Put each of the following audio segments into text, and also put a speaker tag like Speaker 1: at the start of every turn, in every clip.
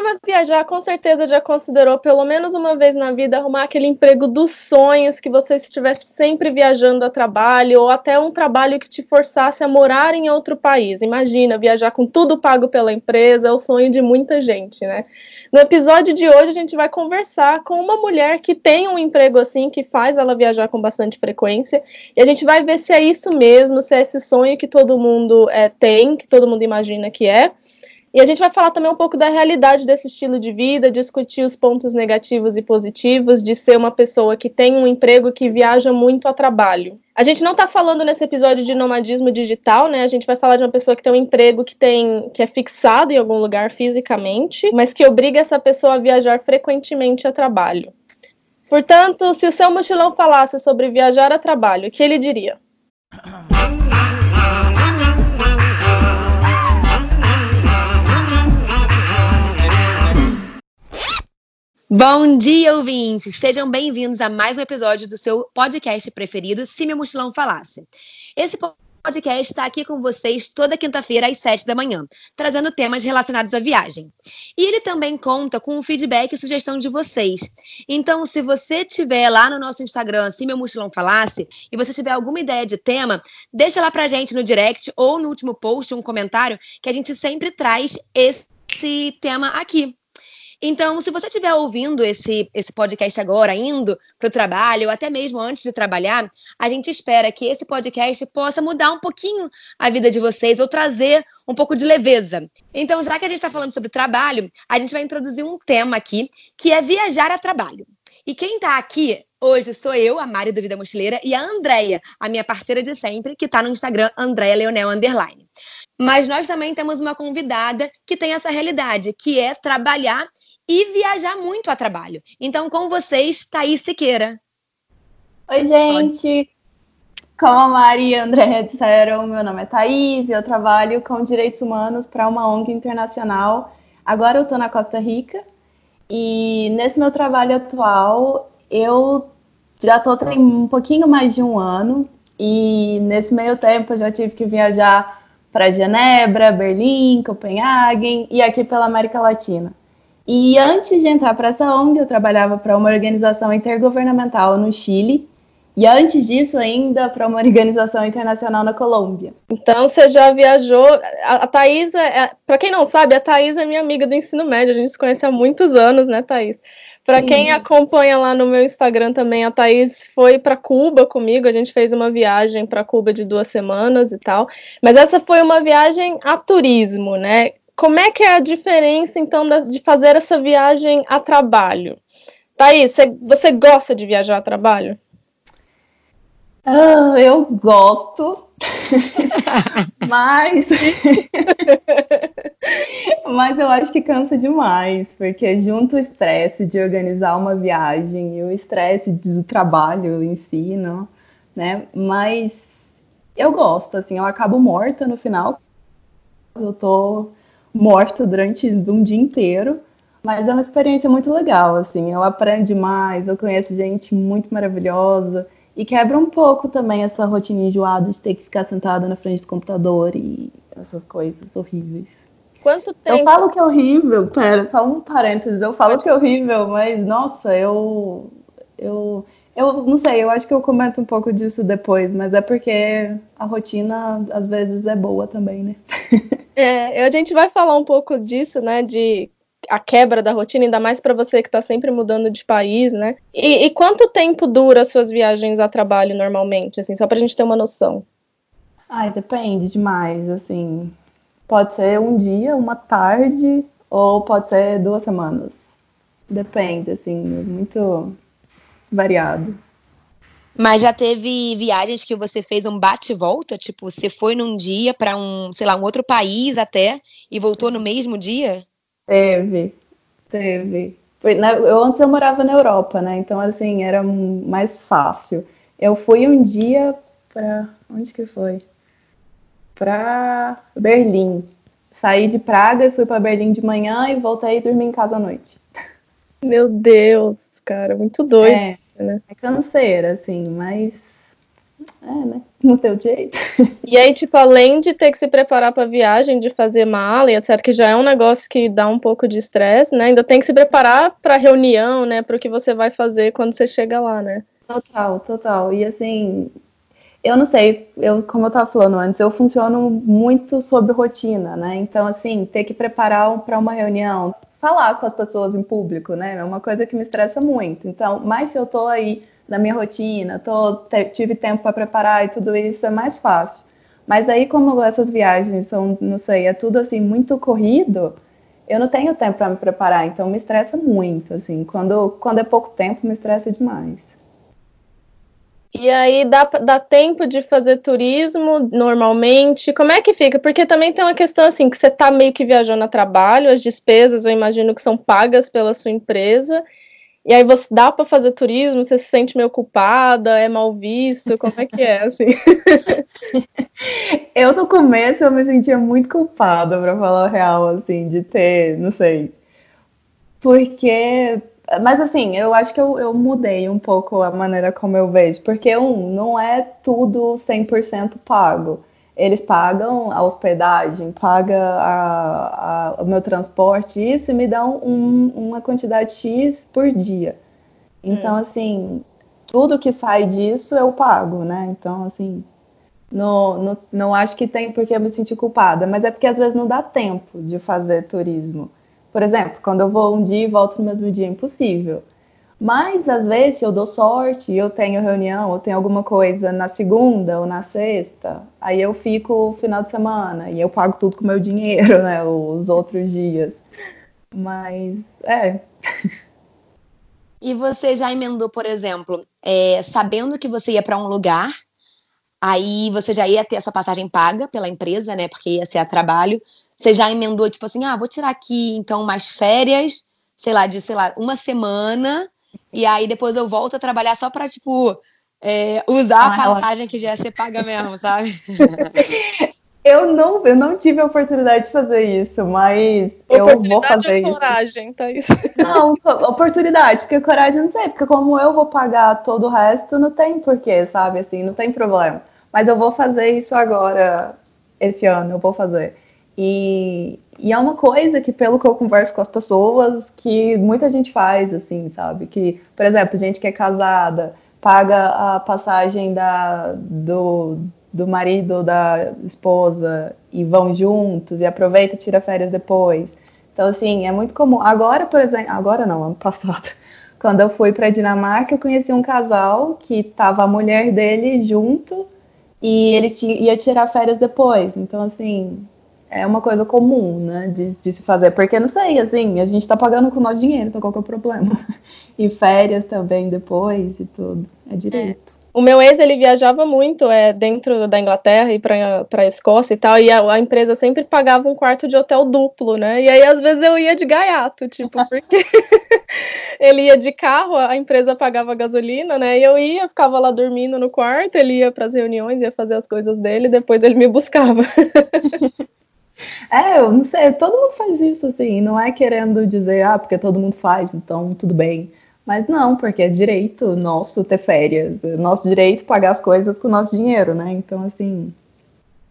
Speaker 1: ama viajar, com certeza já considerou pelo menos uma vez na vida arrumar aquele emprego dos sonhos que você estivesse sempre viajando a trabalho ou até um trabalho que te forçasse a morar em outro país. Imagina viajar com tudo pago pela empresa, é o sonho de muita gente, né? No episódio de hoje a gente vai conversar com uma mulher que tem um emprego assim que faz ela viajar com bastante frequência e a gente vai ver se é isso mesmo, se é esse sonho que todo mundo é, tem, que todo mundo imagina que é. E a gente vai falar também um pouco da realidade desse estilo de vida, discutir os pontos negativos e positivos de ser uma pessoa que tem um emprego que viaja muito a trabalho. A gente não está falando nesse episódio de nomadismo digital, né? A gente vai falar de uma pessoa que tem um emprego que tem que é fixado em algum lugar fisicamente, mas que obriga essa pessoa a viajar frequentemente a trabalho. Portanto, se o seu mochilão falasse sobre viajar a trabalho, o que ele diria? Bom dia, ouvintes! Sejam bem-vindos a mais um episódio do seu podcast preferido, Se Meu Mochilão Falasse. Esse podcast está aqui com vocês toda quinta-feira às sete da manhã, trazendo temas relacionados à viagem. E ele também conta com o feedback e sugestão de vocês. Então, se você tiver lá no nosso Instagram, Se Meu Mochilão Falasse, e você tiver alguma ideia de tema, deixa lá pra gente no direct ou no último post um comentário que a gente sempre traz esse tema aqui. Então, se você estiver ouvindo esse, esse podcast agora, indo para o trabalho, ou até mesmo antes de trabalhar, a gente espera que esse podcast possa mudar um pouquinho a vida de vocês ou trazer um pouco de leveza. Então, já que a gente está falando sobre trabalho, a gente vai introduzir um tema aqui, que é viajar a trabalho. E quem está aqui hoje sou eu, a Mari do Vida Mochileira, e a Andréia, a minha parceira de sempre, que está no Instagram, Andréia Leonel Underline. Mas nós também temos uma convidada que tem essa realidade, que é trabalhar e viajar muito a trabalho. Então, com vocês, Thaís Siqueira.
Speaker 2: Oi, gente. Como a Mari e André disseram, meu nome é Thaís e eu trabalho com direitos humanos para uma ONG internacional. Agora eu estou na Costa Rica e nesse meu trabalho atual eu já estou tem um pouquinho mais de um ano e nesse meio tempo eu já tive que viajar para Genebra, Berlim, Copenhague e aqui pela América Latina. E antes de entrar para essa ONG, eu trabalhava para uma organização intergovernamental no Chile. E antes disso, ainda para uma organização internacional na Colômbia.
Speaker 1: Então, você já viajou. A, a Thaís, é, para quem não sabe, a Thaís é minha amiga do ensino médio. A gente se conhece há muitos anos, né, Thaís? Para quem acompanha lá no meu Instagram também, a Thaís foi para Cuba comigo. A gente fez uma viagem para Cuba de duas semanas e tal. Mas essa foi uma viagem a turismo, né? Como é que é a diferença, então, de fazer essa viagem a trabalho? Thaís, você, gosta de viajar a trabalho?
Speaker 2: Ah, eu gosto, mas mas eu acho que cansa demais, porque junto o estresse de organizar uma viagem e o estresse do trabalho em si, não, né? Mas eu gosto, assim, eu acabo morta no final. Eu tô morta durante um dia inteiro, mas é uma experiência muito legal, assim, eu aprendo demais, eu conheço gente muito maravilhosa e quebra um pouco também essa rotina enjoada de ter que ficar sentada na frente do computador e essas coisas horríveis.
Speaker 1: Quanto tempo?
Speaker 2: Eu falo que é horrível, pera, só um parênteses, eu falo que é horrível, mas nossa, eu eu eu não sei, eu acho que eu comento um pouco disso depois, mas é porque a rotina às vezes é boa também, né?
Speaker 1: É, a gente vai falar um pouco disso, né? De a quebra da rotina, ainda mais para você que está sempre mudando de país, né? E, e, quanto tempo dura as suas viagens a trabalho normalmente, assim, só para a gente ter uma noção?
Speaker 2: Ai, depende demais, assim. Pode ser um dia, uma tarde, ou pode ser duas semanas. Depende, assim, muito variado.
Speaker 1: Mas já teve viagens que você fez um bate volta? Tipo, você foi num dia para um, sei lá, um outro país até e voltou no mesmo dia?
Speaker 2: Teve, teve. Foi, né, eu, antes eu morava na Europa, né? Então, assim, era mais fácil. Eu fui um dia para. Onde que foi? Para Berlim. Saí de Praga e fui para Berlim de manhã e voltei e dormi em casa à noite.
Speaker 1: Meu Deus, cara, muito doido.
Speaker 2: É, né? É canseira, assim, mas é, né? No teu jeito.
Speaker 3: E aí, tipo, além de ter que se preparar para viagem, de fazer mala e etc, que já é um negócio que dá um pouco de estresse, né? Ainda tem que se preparar para reunião, né? Para o que você vai fazer quando você chega lá, né?
Speaker 2: Total, total. E assim, eu não sei, eu, como eu estava falando antes, eu funciono muito sob rotina, né? Então, assim, ter que preparar para uma reunião, falar com as pessoas em público, né? É uma coisa que me estressa muito. Então, mais se eu estou aí na minha rotina, tô, tive tempo para preparar e tudo isso, é mais fácil. Mas aí, como essas viagens são, não sei, é tudo assim muito corrido, eu não tenho tempo para me preparar, então me estressa muito, assim. Quando, quando é pouco tempo, me estressa demais.
Speaker 3: E aí dá, dá tempo de fazer turismo normalmente? Como é que fica? Porque também tem uma questão assim, que você está meio que viajando a trabalho, as despesas eu imagino que são pagas pela sua empresa, e aí você dá para fazer turismo, você se sente meio culpada, é mal visto, como é que é assim?
Speaker 2: eu no começo eu me sentia muito culpada, para falar o real, assim, de ter, não sei. Porque mas assim, eu acho que eu, eu mudei um pouco a maneira como eu vejo, porque um, não é tudo 100% pago. Eles pagam a hospedagem, pagam a, a, o meu transporte, isso e me dão um, uma quantidade X por dia. Então, hum. assim, tudo que sai disso eu pago, né? Então, assim, não, não, não acho que tem porque eu me sentir culpada, mas é porque às vezes não dá tempo de fazer turismo. Por exemplo, quando eu vou um dia e volto no mesmo dia, é impossível. Mas às vezes, se eu dou sorte, eu tenho reunião, ou tenho alguma coisa na segunda ou na sexta, aí eu fico o final de semana e eu pago tudo com meu dinheiro, né? Os outros dias. Mas é.
Speaker 1: E você já emendou, por exemplo, é, sabendo que você ia para um lugar, aí você já ia ter a sua passagem paga pela empresa, né? Porque ia ser a trabalho. Você já emendou, tipo assim, ah, vou tirar aqui então mais férias, sei lá, de, sei lá, uma semana, e aí depois eu volto a trabalhar só para tipo, é, usar ah, a passagem ela... que já ia ser paga mesmo, sabe?
Speaker 2: Eu não, eu não tive a oportunidade de fazer isso, mas eu vou fazer ou
Speaker 3: coragem,
Speaker 2: isso.
Speaker 3: Tá isso.
Speaker 2: Não, oportunidade, porque coragem não sei, porque como eu vou pagar todo o resto, não tem porquê, sabe? Assim, não tem problema. Mas eu vou fazer isso agora, esse ano, eu vou fazer. E, e, é uma coisa que, pelo que eu converso com as pessoas, que muita gente faz, assim, sabe? Que, por exemplo, gente que é casada paga a passagem da, do, do marido da esposa e vão juntos e aproveita e tira férias depois. Então, assim, é muito comum. Agora, por exemplo, agora não, ano passado, quando eu fui para Dinamarca, eu conheci um casal que tava a mulher dele junto e ele ia tirar férias depois. Então, assim, é uma coisa comum, né, de, de, se fazer, porque não sei, assim, a gente tá pagando com o nosso dinheiro, então qual que é o problema? E férias também depois e tudo, é direito. É.
Speaker 3: O meu ex, ele viajava muito é, dentro da Inglaterra e para a Escócia e tal, e a, a, empresa sempre pagava um quarto de hotel duplo, né? E aí, às vezes, eu ia de gaiato, tipo, porque ele ia de carro, a empresa pagava gasolina, né? E eu ia, ficava lá dormindo no quarto, ele ia para as reuniões, ia fazer as coisas dele, depois ele me buscava.
Speaker 2: É, eu não sei, todo mundo faz isso, assim, não é querendo dizer, ah, porque todo mundo faz, então tudo bem. Mas não, porque é direito nosso ter férias, é nosso direito pagar as coisas com o nosso dinheiro, né? Então, assim.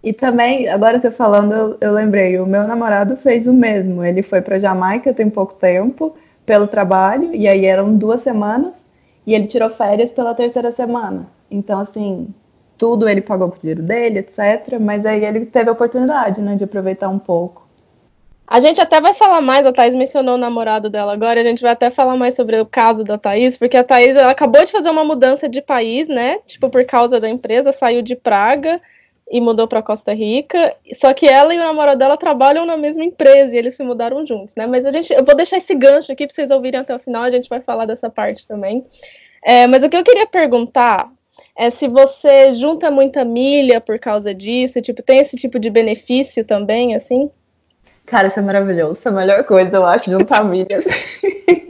Speaker 2: E também, agora você falando, eu, eu lembrei, o meu namorado fez o mesmo. Ele foi para Jamaica tem pouco tempo, pelo trabalho, e aí eram duas semanas, e ele tirou férias pela terceira semana. Então, assim, tudo ele pagou com o dinheiro dele, etc. Mas aí ele teve a oportunidade, né, de aproveitar um pouco.
Speaker 3: A gente até vai falar mais, a Thaís mencionou o namorado dela agora, a gente vai até falar mais sobre o caso da Thaís, porque a Thaís ela acabou de fazer uma mudança de país, né? Tipo, por causa da empresa, saiu de Praga e mudou para Costa Rica. Só que ela e o namorado dela trabalham na mesma empresa e eles se mudaram juntos, né? Mas a gente, eu vou deixar esse gancho aqui para vocês ouvirem até o final, a gente vai falar dessa parte também. É, mas o que eu queria perguntar é se você junta muita milha por causa disso, tipo, tem esse tipo de benefício também, assim?
Speaker 2: Cara, isso é maravilhoso. É a melhor coisa, eu acho, juntar milhas.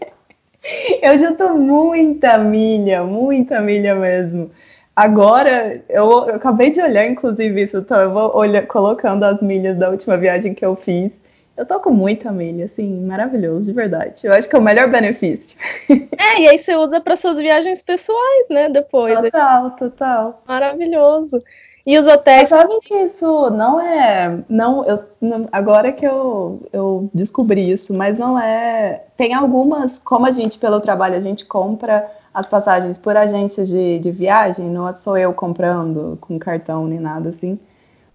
Speaker 2: eu junto muita milha, muita milha mesmo. Agora, eu, eu, acabei de olhar, inclusive, isso, então eu vou olhar, colocando as milhas da última viagem que eu fiz. Eu tô com muita milha, assim, maravilhoso, de verdade. Eu acho que é o melhor benefício.
Speaker 3: É, e aí você usa para suas viagens pessoais, né? Depois.
Speaker 2: Total, total.
Speaker 3: Maravilhoso. E os hotéis.
Speaker 2: Mas sabe que isso não é. Não, eu, não, agora que eu, eu descobri isso, mas não é. Tem algumas, como a gente, pelo trabalho, a gente compra as passagens por agências de, de viagem, não sou eu comprando com cartão nem nada assim.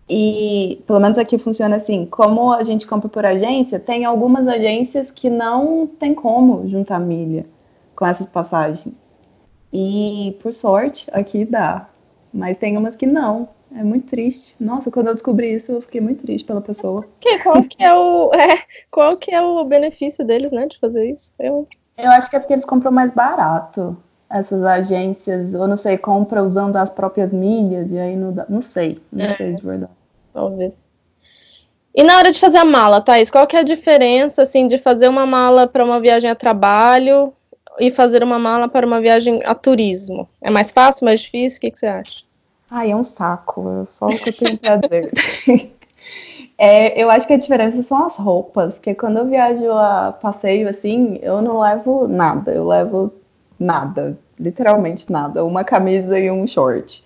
Speaker 2: E pelo menos aqui funciona assim: como a gente compra por agência, tem algumas agências que não tem como juntar milha com essas passagens. E por sorte, aqui dá. Mas tem umas que não. É muito triste. Nossa, quando eu descobri isso, eu fiquei muito triste pela pessoa.
Speaker 3: Que, qual que é o é, qual que é o benefício deles, né, de fazer isso?
Speaker 2: Eu... eu acho que é porque eles compram mais barato. Essas agências, ou não sei, compra usando as próprias milhas e aí não dá. Não sei, não é, sei de verdade.
Speaker 3: Talvez. E na hora de fazer a mala, Thaís, qual que é a diferença assim de fazer uma mala para uma viagem a trabalho e fazer uma mala para uma viagem a turismo? É mais fácil, mais difícil? O que, que você acha?
Speaker 2: Ai, é um saco, é só o que eu tenho pra dizer. é, eu acho que a diferença são as roupas, porque quando eu viajo a passeio assim, eu não levo nada, eu levo nada, literalmente nada, uma camisa e um short.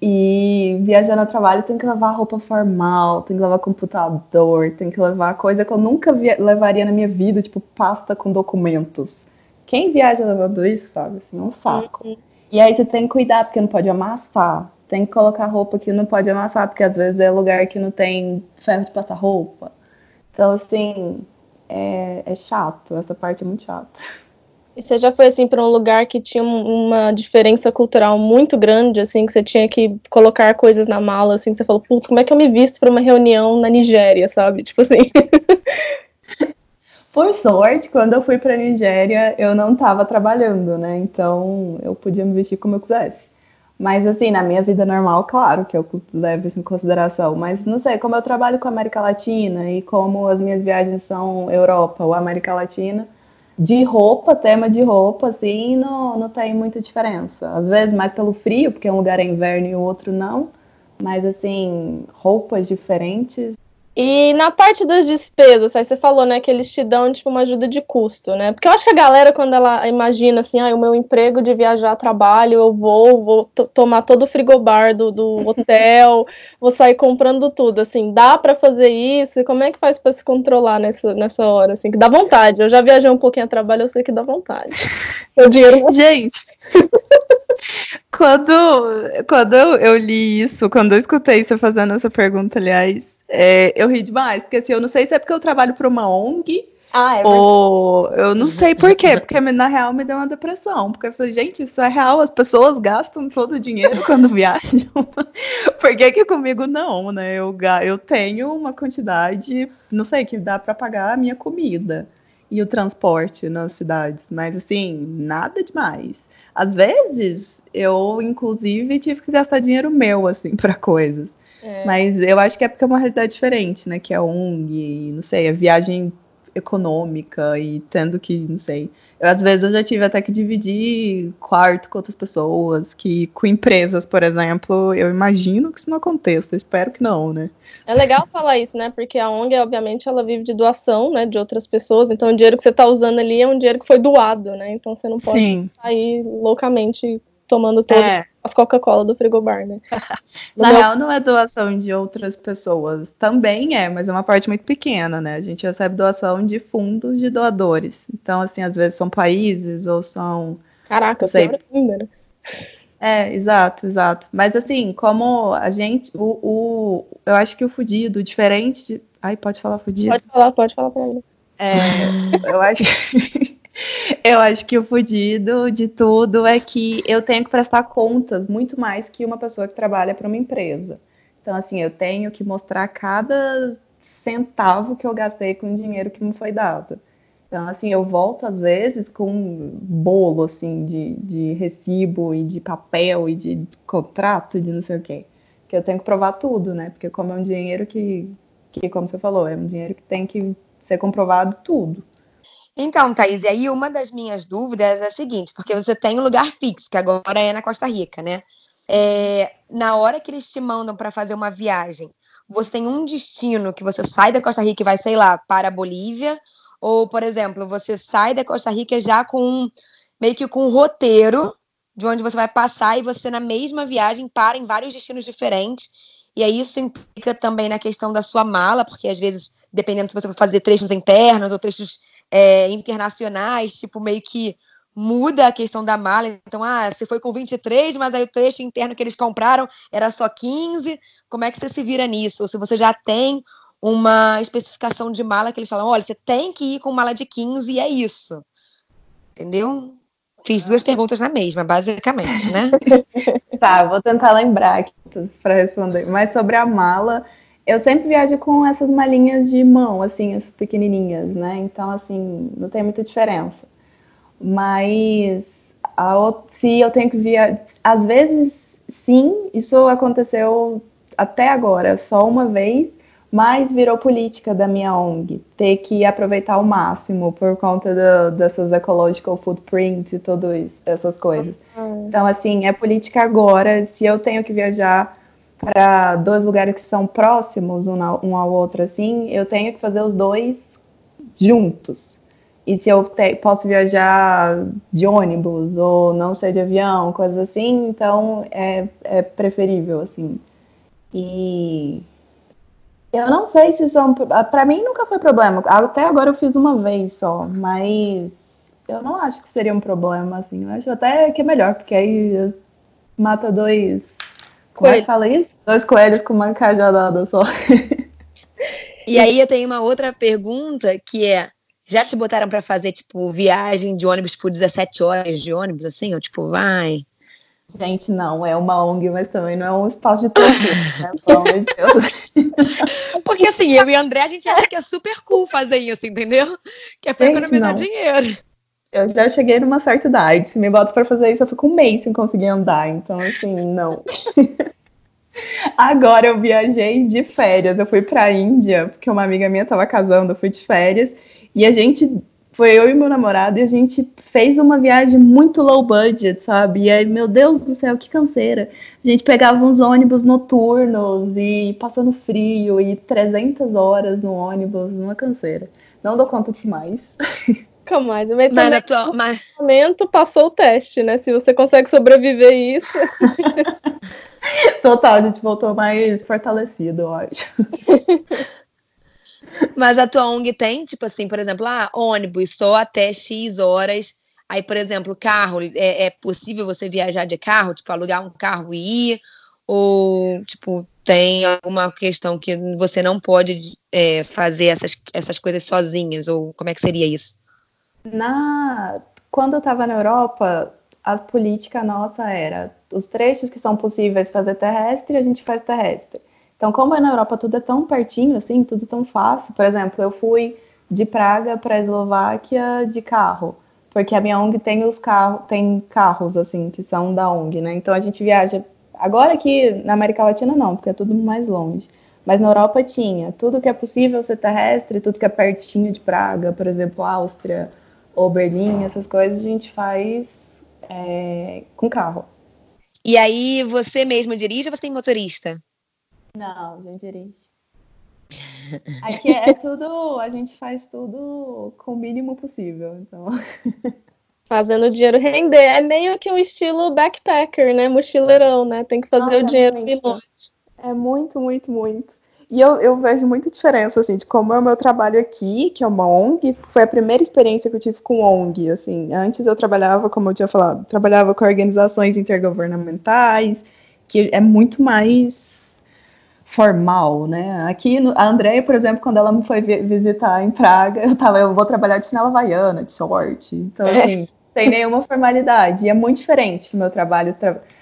Speaker 2: E viajando a trabalho tem que levar roupa formal, tem que levar computador, tem que levar coisa que eu nunca levaria na minha vida, tipo pasta com documentos. Quem viaja levando isso, sabe? Assim, é um saco. Uhum. E aí você tem que cuidar, porque não pode amassar. Tem que colocar roupa que não pode amassar, porque às vezes é lugar que não tem ferro de passar roupa. Então, assim, é, é chato. Essa parte é muito chata.
Speaker 3: E você já foi assim para um lugar que tinha uma diferença cultural muito grande, assim, que você tinha que colocar coisas na mala, assim, que você falou, putz, como é que eu me visto para uma reunião na Nigéria, sabe? Tipo assim.
Speaker 2: Por sorte, quando eu fui para Nigéria, eu não estava trabalhando, né? Então eu podia me vestir como eu quisesse. Mas assim, na minha vida normal, claro que eu levo isso em consideração. Mas não sei, como eu trabalho com a América Latina e como as minhas viagens são Europa ou América Latina, de roupa, tema de roupa, assim, não, não tem muita diferença. Às vezes mais pelo frio, porque um lugar é inverno e o outro não. Mas assim, roupas diferentes
Speaker 3: e na parte das despesas, aí você falou, né, que eles te dão, tipo, uma ajuda de custo, né? Porque eu acho que a galera, quando ela imagina, assim, ah, o meu emprego de viajar, trabalho, eu vou, vou tomar todo o frigobar do, do hotel, vou sair comprando tudo, assim, dá para fazer isso? E como é que faz para se controlar nessa, nessa hora, assim, que dá vontade. Eu já viajei um pouquinho a trabalho, eu sei que dá vontade.
Speaker 2: O dinheiro... Gente... quando, quando eu li isso, quando eu escutei você fazendo essa pergunta, aliás, é, eu ri demais, porque assim, eu não sei se é porque eu trabalho para uma ONG. Ah, é ou eu não sei por quê, porque na real me deu uma depressão. Porque eu falei, gente, isso é real, as pessoas gastam todo o dinheiro quando viajam. por que, que comigo não, né? Eu, eu tenho uma quantidade, não sei, que dá para pagar a minha comida e o transporte nas cidades, mas assim, nada demais. Às vezes, eu, inclusive, tive que gastar dinheiro meu, assim, para coisas. É. Mas eu acho que é porque é uma realidade diferente, né? Que é ONG, não sei, a viagem econômica e tendo que, não sei. Eu, às vezes eu já tive até que dividir quarto com outras pessoas, que com empresas, por exemplo, eu imagino que isso não aconteça, espero que não, né?
Speaker 3: É legal falar isso, né? Porque a ONG, obviamente, ela vive de doação, né, de outras pessoas, então o dinheiro que você está usando ali é um dinheiro que foi doado, né? Então você não pode Sim. sair loucamente tomando todas é. as Coca-Cola do frigobar, né?
Speaker 2: Na real, não é doação de outras pessoas. Também é, mas é uma parte muito pequena, né? A gente recebe doação de fundos de doadores. Então, assim, às vezes são países ou são.
Speaker 3: Caraca, sei. Ainda, né?
Speaker 2: É, exato, exato. Mas assim, como a gente, o, o eu acho que o fudido, diferente de. Ai, pode falar fudido?
Speaker 3: Pode falar, pode falar pra mim.
Speaker 2: É, eu acho que. Eu acho que o fudido de tudo é que eu tenho que prestar contas muito mais que uma pessoa que trabalha para uma empresa. Então, assim, eu tenho que mostrar cada centavo que eu gastei com o dinheiro que me foi dado. Então, assim, eu volto às vezes com um bolo, assim, de, de recibo e de papel e de contrato, de não sei o quê. Que eu tenho que provar tudo, né? Porque como é um dinheiro que, que, como você falou, é um dinheiro que tem que ser comprovado tudo.
Speaker 1: Então, Thaís, e aí uma das minhas dúvidas é a seguinte, porque você tem um lugar fixo, que agora é na Costa Rica, né? É, na hora que eles te mandam para fazer uma viagem, você tem um destino que você sai da Costa Rica e vai, sei lá, para a Bolívia, ou, por exemplo, você sai da Costa Rica já com meio que com um roteiro de onde você vai passar e você na mesma viagem para em vários destinos diferentes. E aí isso implica também na questão da sua mala, porque às vezes, dependendo se você vai fazer trechos internos ou trechos é, internacionais, tipo, meio que muda a questão da mala. Então, ah, você foi com 23, mas aí o trecho interno que eles compraram era só 15. Como é que você se vira nisso? Ou se você já tem uma especificação de mala que eles falam, olha, você tem que ir com mala de 15 e é isso. Entendeu? Fiz duas perguntas na mesma, basicamente, né?
Speaker 2: tá, vou tentar lembrar aqui para responder. Mas sobre a mala, eu sempre viajo com essas malinhas de mão, assim, essas pequenininhas, né? Então, assim, não tem muita diferença. Mas a, se eu tenho que viajar, às vezes sim, isso aconteceu até agora, só uma vez, mas virou política da minha ONG, ter que aproveitar ao máximo por conta do, dessas ecological footprints e todas essas coisas. Uhum. Então, assim, é política agora, se eu tenho que viajar para dois lugares que são próximos um, ao outro, assim, eu tenho que fazer os dois juntos. E se eu te, posso viajar de ônibus ou não ser de avião, coisas assim, então é, é preferível, assim. E eu não sei se isso é um, para mim nunca foi problema. Até agora eu fiz uma vez só, mas eu não acho que seria um problema assim. Eu acho até que é melhor, porque aí mata dois como é que fala isso? Dois coelhos com uma cajadada só.
Speaker 1: E aí eu tenho uma outra pergunta que é já te botaram para fazer, tipo, viagem de ônibus por 17 horas de ônibus, assim? Ou tipo, vai?
Speaker 2: Gente, não, é uma ONG, mas também não é um espaço de tortura, né? Pelo amor de Deus.
Speaker 1: Porque assim, eu e André, a gente acha que é super cool fazer isso, entendeu? Que é pra gente, economizar não. dinheiro.
Speaker 2: Eu já cheguei numa certa idade. Se me bota para fazer isso, eu fico um mês sem conseguir andar. Então, assim, não. Agora eu viajei de férias. Eu fui pra Índia, porque uma amiga minha tava casando, eu fui de férias. E a gente, foi eu e meu namorado, e a gente fez uma viagem muito low budget, sabe? E aí, meu Deus do céu, que canseira. A gente pegava uns ônibus noturnos e passando frio e 300 horas no ônibus, uma canseira. Não dou conta disso mais.
Speaker 3: Nunca mais. Mas, mas, atual, mas... momento passou o teste, né? Se você consegue sobreviver isso.
Speaker 2: Total, a gente voltou mais fortalecido, eu acho.
Speaker 1: Mas a tua ONG tem, tipo assim, por exemplo, ah, ônibus só até X horas. Aí, por exemplo, carro, é, é possível você viajar de carro, tipo, alugar um carro e ir? Ou, tipo, tem alguma questão que você não pode é, fazer essas, essas coisas sozinhas? Ou como é que seria isso?
Speaker 2: Na... Quando eu estava na Europa, a política nossa era os trechos que são possíveis fazer terrestre, a gente faz terrestre. Então, como é na Europa tudo é tão pertinho, assim, tudo tão fácil. Por exemplo, eu fui de Praga para a Eslováquia de carro, porque a minha ONG tem os carros, tem carros assim que são da ONG, né? Então a gente viaja. Agora aqui na América Latina não, porque é tudo mais longe. Mas na Europa tinha tudo que é possível ser terrestre, tudo que é pertinho de Praga, por exemplo, Áustria ou Berlim, essas coisas a gente faz é, com carro.
Speaker 1: E aí você mesmo dirige ou você tem motorista?
Speaker 2: Não, gente dirige. Aqui é tudo, a gente faz tudo com o mínimo possível, então.
Speaker 3: Fazendo o dinheiro render. É meio que o estilo backpacker, né? Mochileirão, né? Tem que fazer Nossa, o dinheiro ir longe.
Speaker 2: É muito, muito, muito. E eu, eu vejo muita diferença, assim, de como é o meu trabalho aqui, que é uma ONG. Foi a primeira experiência que eu tive com ONG, assim. Antes eu trabalhava, como eu tinha falado, trabalhava com organizações intergovernamentais, que é muito mais formal, né? Aqui, a Andrea, por exemplo, quando ela me foi visitar em Praga, eu tava, eu vou trabalhar de chinela havaiana, de short. Então, é. assim, sem nenhuma formalidade. E é muito diferente do meu trabalho,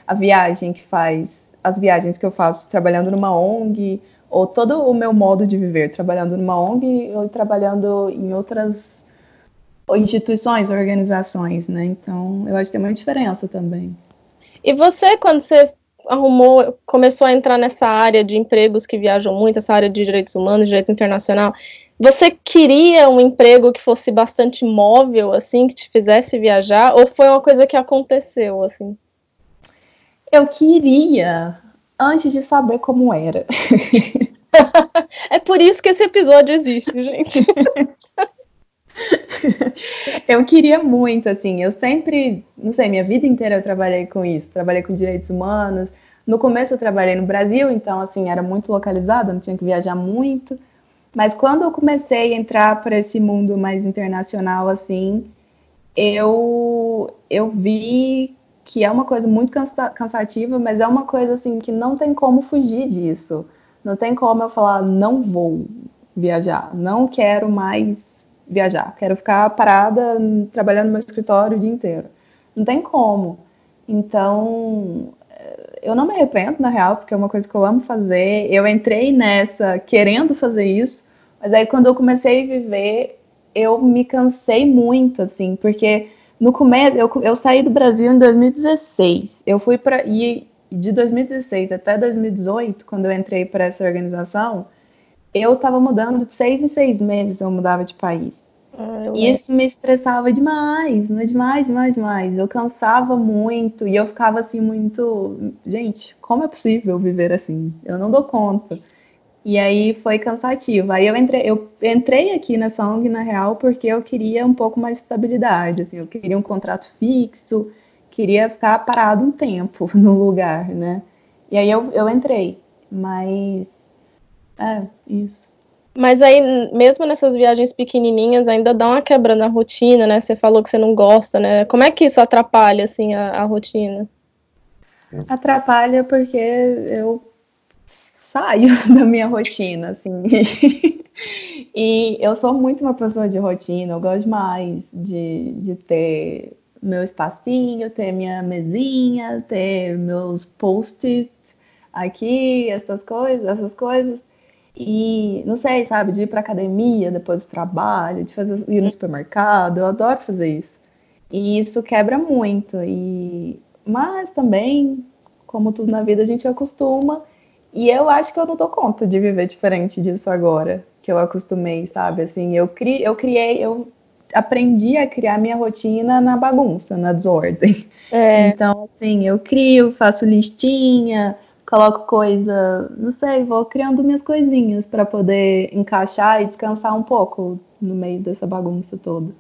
Speaker 2: a viagem que faz, as viagens que eu faço trabalhando numa ONG, ou todo o meu modo de viver, trabalhando numa ONG ou trabalhando em outras instituições, organizações, né? Então, eu acho que tem uma diferença também.
Speaker 3: E você, quando você arrumou, começou a entrar nessa área de empregos que viajam muito, essa área de direitos humanos, direito internacional, você queria um emprego que fosse bastante móvel, assim, que te fizesse viajar, ou foi uma coisa que aconteceu, assim?
Speaker 2: Eu queria, antes de saber como era.
Speaker 3: é por isso que esse episódio existe, gente.
Speaker 2: eu queria muito, assim, eu sempre, não sei, minha vida inteira eu trabalhei com isso, trabalhei com direitos humanos. No começo eu trabalhei no Brasil, então, assim, era muito localizado, não tinha que viajar muito. Mas quando eu comecei a entrar para esse mundo mais internacional, assim, eu, eu vi que é uma coisa muito cansa cansativa, mas é uma coisa, assim, que não tem como fugir disso. Não tem como eu falar, não vou viajar, não quero mais viajar, quero ficar parada trabalhando no meu escritório o dia inteiro. Não tem como. Então, eu não me arrependo, na real, porque é uma coisa que eu amo fazer. Eu entrei nessa querendo fazer isso, mas aí quando eu comecei a viver, eu me cansei muito, assim, porque no começo, eu, eu saí do Brasil em 2016. Eu fui para. E de 2016 até 2018, quando eu entrei para essa organização, eu estava mudando de seis em seis meses, eu mudava de país. Ah, e isso me estressava demais, mas demais, demais, demais. Eu cansava muito e eu ficava assim muito, gente, como é possível viver assim? Eu não dou conta. E aí foi cansativo. Aí eu entrei, eu entrei aqui nessa ONG na real porque eu queria um pouco mais de estabilidade, assim, eu queria um contrato fixo, queria ficar parado um tempo no lugar, né? E aí eu, eu entrei, mas é, isso.
Speaker 3: Mas aí, mesmo nessas viagens pequenininhas, ainda dá uma quebra na rotina, né? Você falou que você não gosta, né? Como é que isso atrapalha, assim, a, a rotina?
Speaker 2: Atrapalha porque eu saio da minha rotina, assim. e eu sou muito uma pessoa de rotina, eu gosto mais de, de ter meu espacinho, ter minha mesinha, ter meus post-its aqui, essas coisas, essas coisas. E não sei, sabe, de ir para academia depois do trabalho, de fazer, ir no supermercado, eu adoro fazer isso. E isso quebra muito. E mas também, como tudo na vida, a gente acostuma. E eu acho que eu não dou conta de viver diferente disso agora, que eu acostumei, sabe? Assim, eu, cri, eu criei, eu aprendi a criar minha rotina na bagunça, na desordem. É. Então, assim, eu crio, faço listinha, coloco coisa, não sei, vou criando minhas coisinhas para poder encaixar e descansar um pouco no meio dessa bagunça toda.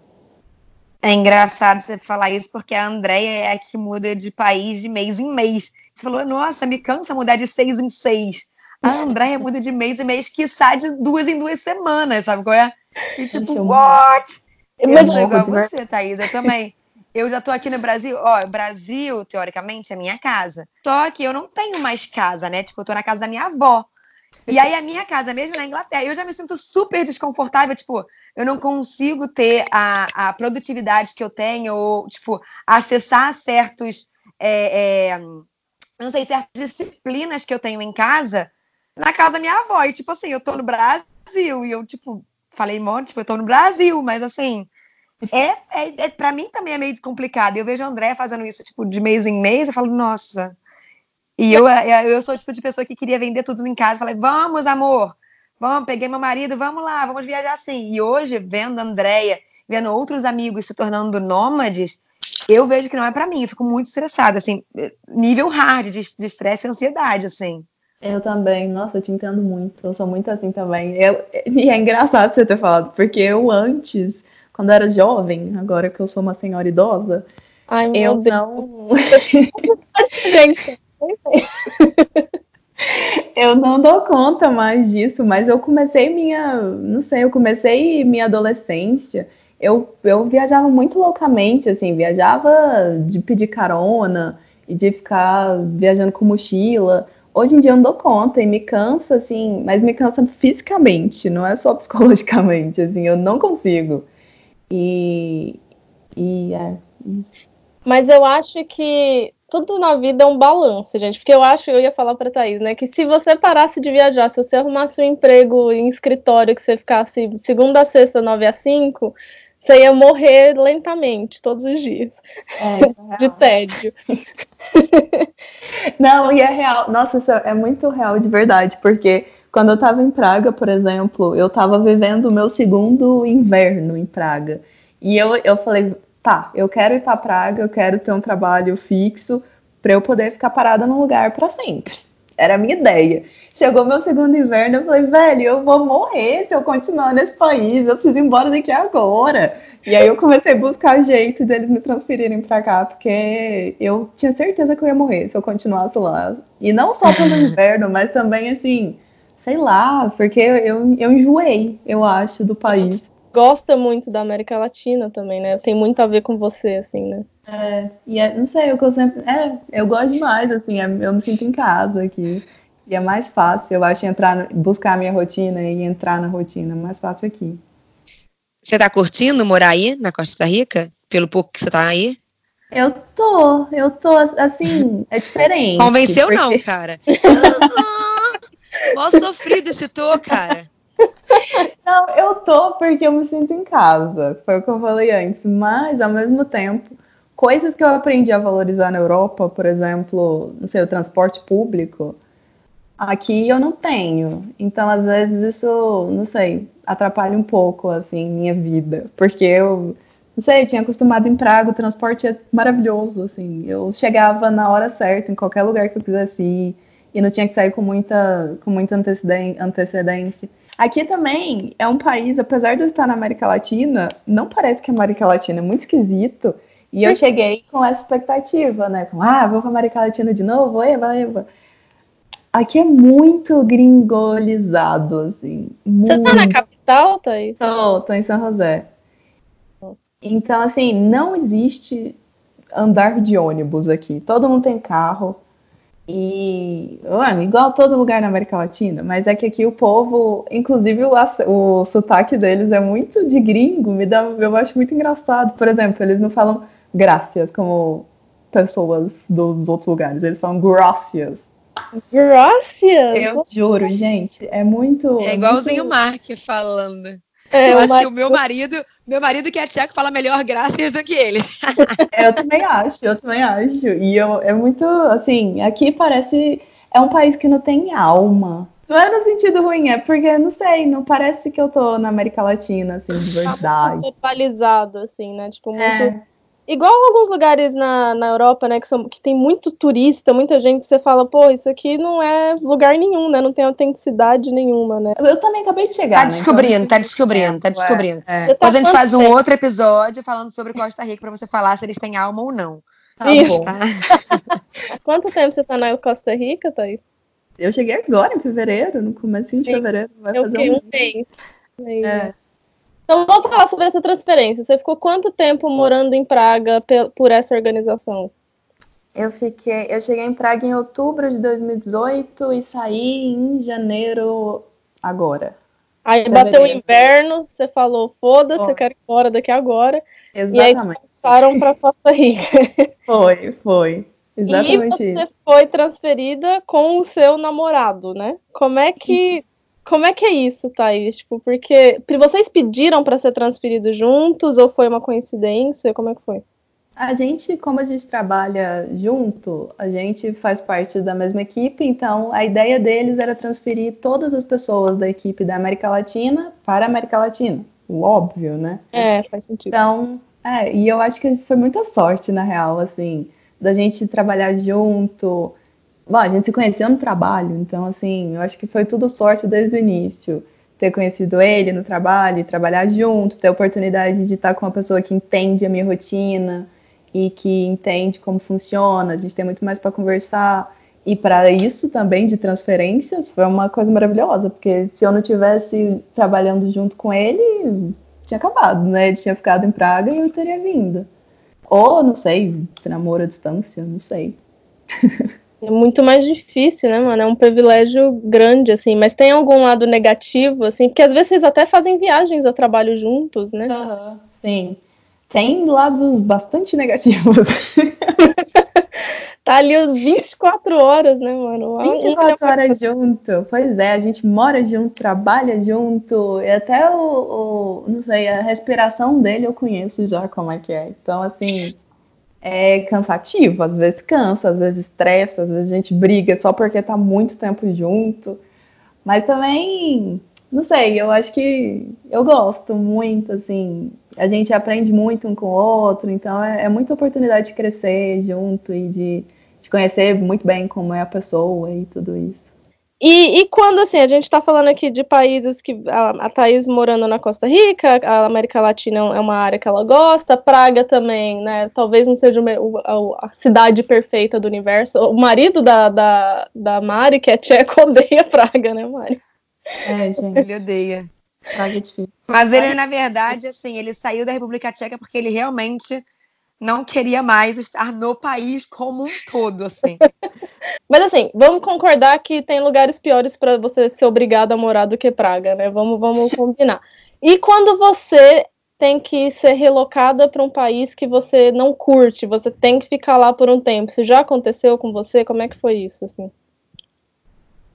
Speaker 1: É engraçado você falar isso, porque a Andrea é a que muda de país de mês em mês. Você falou, nossa, me cansa mudar de seis em seis. A Andrea muda de mês em mês, que sai de duas em duas semanas, sabe qual é? E tipo, Gente, what? Eu, eu sou igual a você, Thaís, eu também eu já tô aqui no Brasil, ó, Brasil, teoricamente, é minha casa. Só que eu não tenho mais casa, né? Tipo, eu tô na casa da minha avó. E aí a minha casa, mesmo na Inglaterra, eu já me sinto super desconfortável, tipo, eu não consigo ter a, a produtividade que eu tenho, ou, tipo, acessar certos, é, é, não sei, certas disciplinas que eu tenho em casa, na casa da minha avó. E, tipo assim, eu tô no Brasil, e eu, tipo, falei, mano, tipo, eu tô no Brasil, mas assim, é, é, é para mim também é meio complicado. Eu vejo a André fazendo isso tipo de mês em mês, eu falo, nossa. E eu, é, eu sou o tipo de pessoa que queria vender tudo em casa. Falei, vamos, amor, vamos, peguei meu marido, vamos lá, vamos viajar assim. E hoje, vendo a Andréia, vendo outros amigos se tornando nômades, eu vejo que não é para mim. Eu fico muito estressada, assim, nível hard de estresse e ansiedade, assim.
Speaker 2: Eu também, nossa, eu te entendo muito. Eu sou muito assim também. Eu, e é engraçado você ter falado, porque eu antes quando eu era jovem, agora que eu sou uma senhora idosa, Ai, eu não. Gente. eu não dou conta mais disso, mas eu comecei minha, não sei, eu comecei minha adolescência. Eu, eu viajava muito loucamente, assim, viajava de pedir carona e de ficar viajando com mochila. Hoje em dia eu não dou conta e me cansa, assim, mas me cansa fisicamente, não é só psicologicamente, assim, eu não consigo. E, e é.
Speaker 3: Mas eu acho que tudo na vida é um balanço, gente. Porque eu acho, eu ia falar pra Thaís, né? Que se você parasse de viajar, se você arrumasse um emprego em escritório que você ficasse segunda a sexta, nove a cinco, você ia morrer lentamente todos os dias. É, é de tédio.
Speaker 2: Não, e é real. Nossa, isso é muito real de verdade, porque quando eu estava em Praga, por exemplo, eu estava vivendo o meu segundo inverno em Praga. E eu, eu falei, tá, eu quero ir para Praga, eu quero ter um trabalho fixo para eu poder ficar parada num lugar para sempre. Era a minha ideia. Chegou meu segundo inverno, eu falei, velho, eu vou morrer se eu continuar nesse país, eu preciso ir embora daqui agora. E aí eu comecei a buscar jeito deles me transferirem para cá, porque eu tinha certeza que eu ia morrer se eu continuasse lá. E não só pelo inverno, mas também assim, sei lá, porque eu, eu enjoei, eu acho, do país.
Speaker 3: Gosta muito da América Latina também, né? Tem muito a ver com você, assim, né?
Speaker 2: É, e é, não sei, eu sempre. É, eu gosto demais, assim, é, eu me sinto em casa aqui. E é mais fácil, eu acho, entrar, buscar a minha rotina e entrar na rotina, é mais fácil aqui.
Speaker 1: Você tá curtindo morar aí, na Costa Rica? Pelo pouco que você tá aí?
Speaker 2: Eu tô, eu tô, assim, é diferente.
Speaker 1: Convenceu porque... não, cara. Mó sofrido esse tô, cara.
Speaker 2: Não, eu tô porque eu me sinto em casa. Foi o que eu falei antes. Mas, ao mesmo tempo, coisas que eu aprendi a valorizar na Europa, por exemplo, não sei, o transporte público, aqui eu não tenho. Então, às vezes, isso, não sei, atrapalha um pouco, assim, minha vida. Porque eu, não sei, eu tinha acostumado em Praga, o transporte é maravilhoso, assim. Eu chegava na hora certa, em qualquer lugar que eu quisesse ir, e não tinha que sair com muita, com muita antecedência. Aqui também é um país, apesar de eu estar na América Latina, não parece que a América Latina é muito esquisito. E eu cheguei com essa expectativa, né? Com, ah, vou para a América Latina de novo, eva, eva. Aqui é muito gringolizado, assim. Muito.
Speaker 3: Você tá na capital, Thaís?
Speaker 2: Tô, tô em São José. Então, assim, não existe andar de ônibus aqui. Todo mundo tem carro. E, mano, igual todo lugar na América Latina, mas é que aqui o povo, inclusive o, o sotaque deles é muito de gringo, me dá, eu acho muito engraçado. Por exemplo, eles não falam gracias como pessoas dos outros lugares, eles falam gracias.
Speaker 3: Gracias!
Speaker 2: Eu juro, gente, é muito.
Speaker 1: É igualzinho o Mark falando. É, eu acho que o meu marido, meu marido que é tcheco fala melhor graças do que eles.
Speaker 2: eu também acho, eu também acho. E eu, é muito, assim, aqui parece é um país que não tem alma. Não é no sentido ruim, é porque, não sei, não parece que eu tô na América Latina, assim, de tá verdade.
Speaker 3: Tá assim, né? Tipo, muito... É Igual alguns lugares na, na Europa, né, que, são, que tem muito turista, muita gente, você fala, pô, isso aqui não é lugar nenhum, né? Não tem autenticidade nenhuma, né?
Speaker 2: Eu também acabei de chegar.
Speaker 1: Tá né, descobrindo, então, tá descobrindo, tá descobrindo. É, é. Depois a gente faz um tempo? outro episódio falando sobre Costa Rica pra você falar se eles têm alma ou não.
Speaker 2: Tá bom. Tá?
Speaker 3: Quanto tempo você tá na Costa Rica, Thaís?
Speaker 2: Eu cheguei agora, em fevereiro, no começo de fevereiro. Vai
Speaker 3: eu fazer um mês. É. Então vamos falar sobre essa transferência. Você ficou quanto tempo morando em Praga por essa organização?
Speaker 2: Eu fiquei, eu cheguei em Praga em outubro de 2018 e saí em janeiro agora.
Speaker 3: Aí Fevereiro. bateu o inverno, você falou, foda-se, oh. eu quero ir embora daqui agora.
Speaker 2: Exatamente.
Speaker 3: E aí passaram para Costa Rica.
Speaker 2: Foi, foi. Exatamente
Speaker 3: e você foi transferida com o seu namorado, né? Como é que como é que é isso, Thaís? Tipo, porque vocês pediram para ser transferidos juntos ou foi uma coincidência? Como é que foi?
Speaker 2: A gente, como a gente trabalha junto, a gente faz parte da mesma equipe, então a ideia deles era transferir todas as pessoas da equipe da América Latina para a América Latina. O óbvio, né?
Speaker 3: É, faz sentido.
Speaker 2: Então, é, e eu acho que foi muita sorte, na real, assim, da gente trabalhar junto, Bom, a gente se conheceu no trabalho, então, assim, eu acho que foi tudo sorte desde o início. Ter conhecido ele no trabalho, trabalhar junto, ter a oportunidade de estar com uma pessoa que entende a minha rotina e que entende como funciona, a gente tem muito mais para conversar. E para isso também de transferências foi uma coisa maravilhosa, porque se eu não tivesse trabalhando junto com ele, tinha acabado, né? Ele tinha ficado em Praga e eu teria vindo. Ou, não sei, namoro à distância, não sei.
Speaker 3: É muito mais difícil, né, mano? É um privilégio grande, assim. Mas tem algum lado negativo, assim? Porque às vezes vocês até fazem viagens ao trabalho juntos, né?
Speaker 2: Uhum, sim. Tem lados bastante negativos.
Speaker 3: tá ali 24 horas, né, mano?
Speaker 2: 24 horas junto. Pois é, a gente mora junto, trabalha junto. E até o, o, não sei, a respiração dele eu conheço já como é que é. Então, assim, é cansativo, às vezes cansa, às vezes estressa, às vezes a gente briga só porque tá muito tempo junto. Mas também, não sei, eu acho que eu gosto muito, assim, a gente aprende muito um com o outro, então é, é muita oportunidade de crescer junto e de, de conhecer muito bem como é a pessoa e tudo isso.
Speaker 3: E, e quando, assim, a gente está falando aqui de países que a, a Thaís morando na Costa Rica, a América Latina é uma área que ela gosta, Praga também, né? Talvez não seja a, a, cidade perfeita do universo. O marido da, da, da Mari, que é tcheco, odeia Praga, né, Mari?
Speaker 2: É, gente.
Speaker 1: Ele odeia.
Speaker 2: Praga é difícil.
Speaker 1: Mas ele, na verdade, assim, ele saiu da República Tcheca porque ele realmente não queria mais estar no país como um todo, assim.
Speaker 3: Mas assim, vamos concordar que tem lugares piores para você ser obrigado a morar do que Praga, né? Vamos, vamos combinar. E quando você tem que ser relocada para um país que você não curte, você tem que ficar lá por um tempo. Isso já aconteceu com você? Como é que foi isso, assim?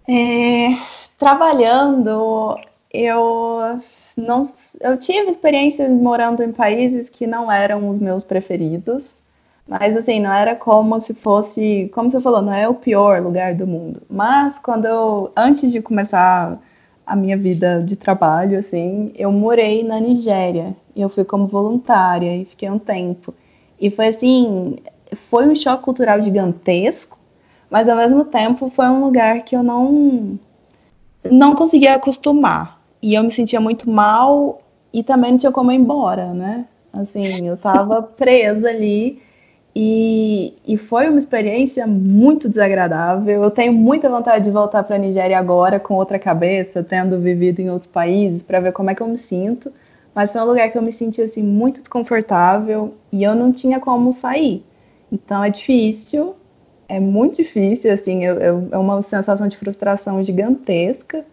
Speaker 2: É, trabalhando, eu não, eu tive experiência morando em países que não eram os meus preferidos, mas assim, não era como se fosse, como você falou, não é o pior lugar do mundo. Mas quando eu, antes de começar a minha vida de trabalho, assim, eu morei na Nigéria. Eu fui como voluntária e fiquei um tempo. E foi assim, foi um choque cultural gigantesco, mas ao mesmo tempo foi um lugar que eu não não conseguia acostumar e eu me sentia muito mal e também não tinha como ir embora, né? Assim, eu tava presa ali e, e foi uma experiência muito desagradável. Eu tenho muita vontade de voltar para a Nigéria agora com outra cabeça, tendo vivido em outros países, para ver como é que eu me sinto. Mas foi um lugar que eu me senti assim muito desconfortável e eu não tinha como sair. Então é difícil, é muito difícil, assim, eu, eu, é uma sensação de frustração gigantesca.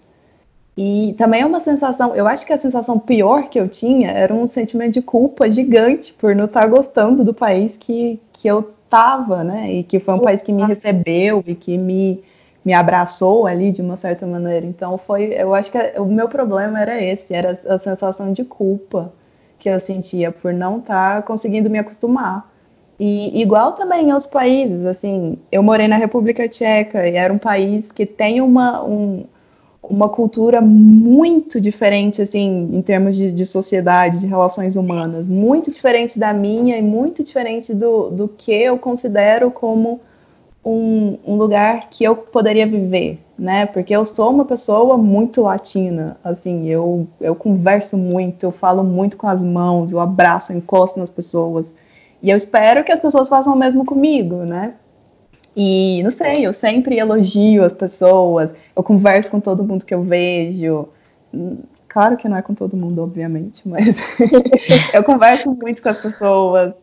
Speaker 2: E também é uma sensação, eu acho que a sensação pior que eu tinha era um sentimento de culpa gigante por não estar gostando do país que, que eu estava, né? E que foi um país que me recebeu e que me, me abraçou ali de uma certa maneira. Então foi, eu acho que o meu problema era esse, era a sensação de culpa que eu sentia por não estar conseguindo me acostumar. E igual também outros países, assim, eu morei na República Tcheca e era um país que tem uma, um, uma cultura muito diferente, assim, em termos de, de, sociedade, de relações humanas, muito diferente da minha e muito diferente do, do que eu considero como um, um, lugar que eu poderia viver, né? Porque eu sou uma pessoa muito latina, assim, eu, eu converso muito, eu falo muito com as mãos, eu abraço, encosto nas pessoas, e eu espero que as pessoas façam o mesmo comigo, né? E não sei, eu sempre elogio as pessoas, eu converso com todo mundo que eu vejo. Claro que não é com todo mundo, obviamente, mas eu converso muito com as pessoas.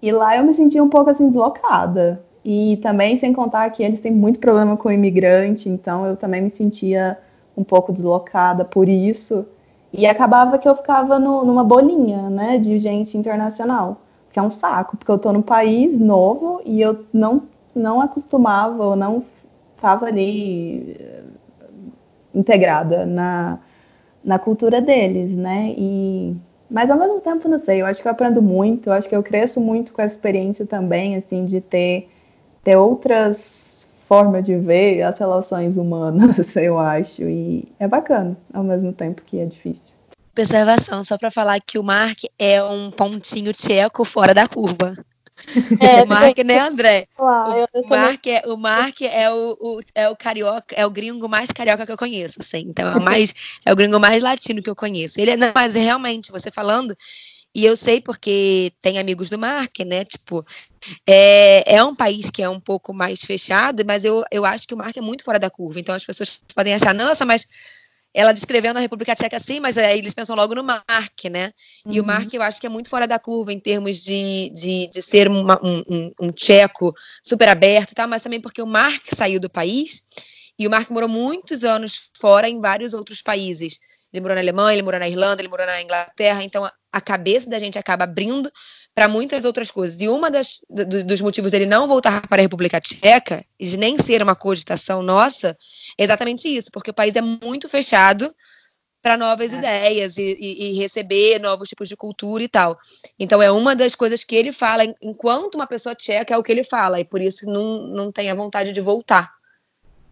Speaker 2: E lá eu me senti um pouco assim deslocada. E também sem contar que eles têm muito problema com o imigrante, então eu também me sentia um pouco deslocada por isso. E acabava que eu ficava no, numa bolinha, né, de gente internacional, que é um saco, porque eu tô num país novo e eu não não acostumava ou não estava ali eh, integrada na, na cultura deles, né? E mas ao mesmo tempo, não sei, eu acho que eu aprendo muito, eu acho que eu cresço muito com a experiência também, assim, de ter, ter outras formas de ver as relações humanas, eu acho, e é bacana, ao mesmo tempo que é difícil.
Speaker 1: Observação, só para falar que o Mark é um pontinho tcheco fora da curva. É, o Mark, né, André? O, Mark é, o Mark é o, o, é o carioca, é o gringo mais carioca que eu conheço, assim. Então é o mais é o gringo mais latino que eu conheço. Ele é, não, mas realmente, você falando, e eu sei porque tem amigos do Mark, né? Tipo, é, é um país que é um pouco mais fechado, mas eu, eu acho que o Mark é muito fora da curva. Então as pessoas podem achar, nossa, mas ela descrevendo a República Tcheca assim, mas aí eles pensam logo no Mark, né? Uhum. E o Mark eu acho que é muito fora da curva em termos de, de, de ser uma, um, um, um, tcheco super aberto e tal, mas também porque o Mark saiu do país e o Mark morou muitos anos fora em vários outros países. Ele morou na Alemanha, ele morou na Irlanda, ele morou na Inglaterra, então a cabeça da gente acaba abrindo para muitas outras coisas. E uma das, do, dos motivos dele não voltar para a República Tcheca, e de nem ser uma cogitação nossa, é exatamente isso, porque o país é muito fechado para novas é. ideias e, e, e, receber novos tipos de cultura e tal. Então é uma das coisas que ele fala, enquanto uma pessoa tcheca é o que ele fala, e por isso não, não tem a vontade de voltar.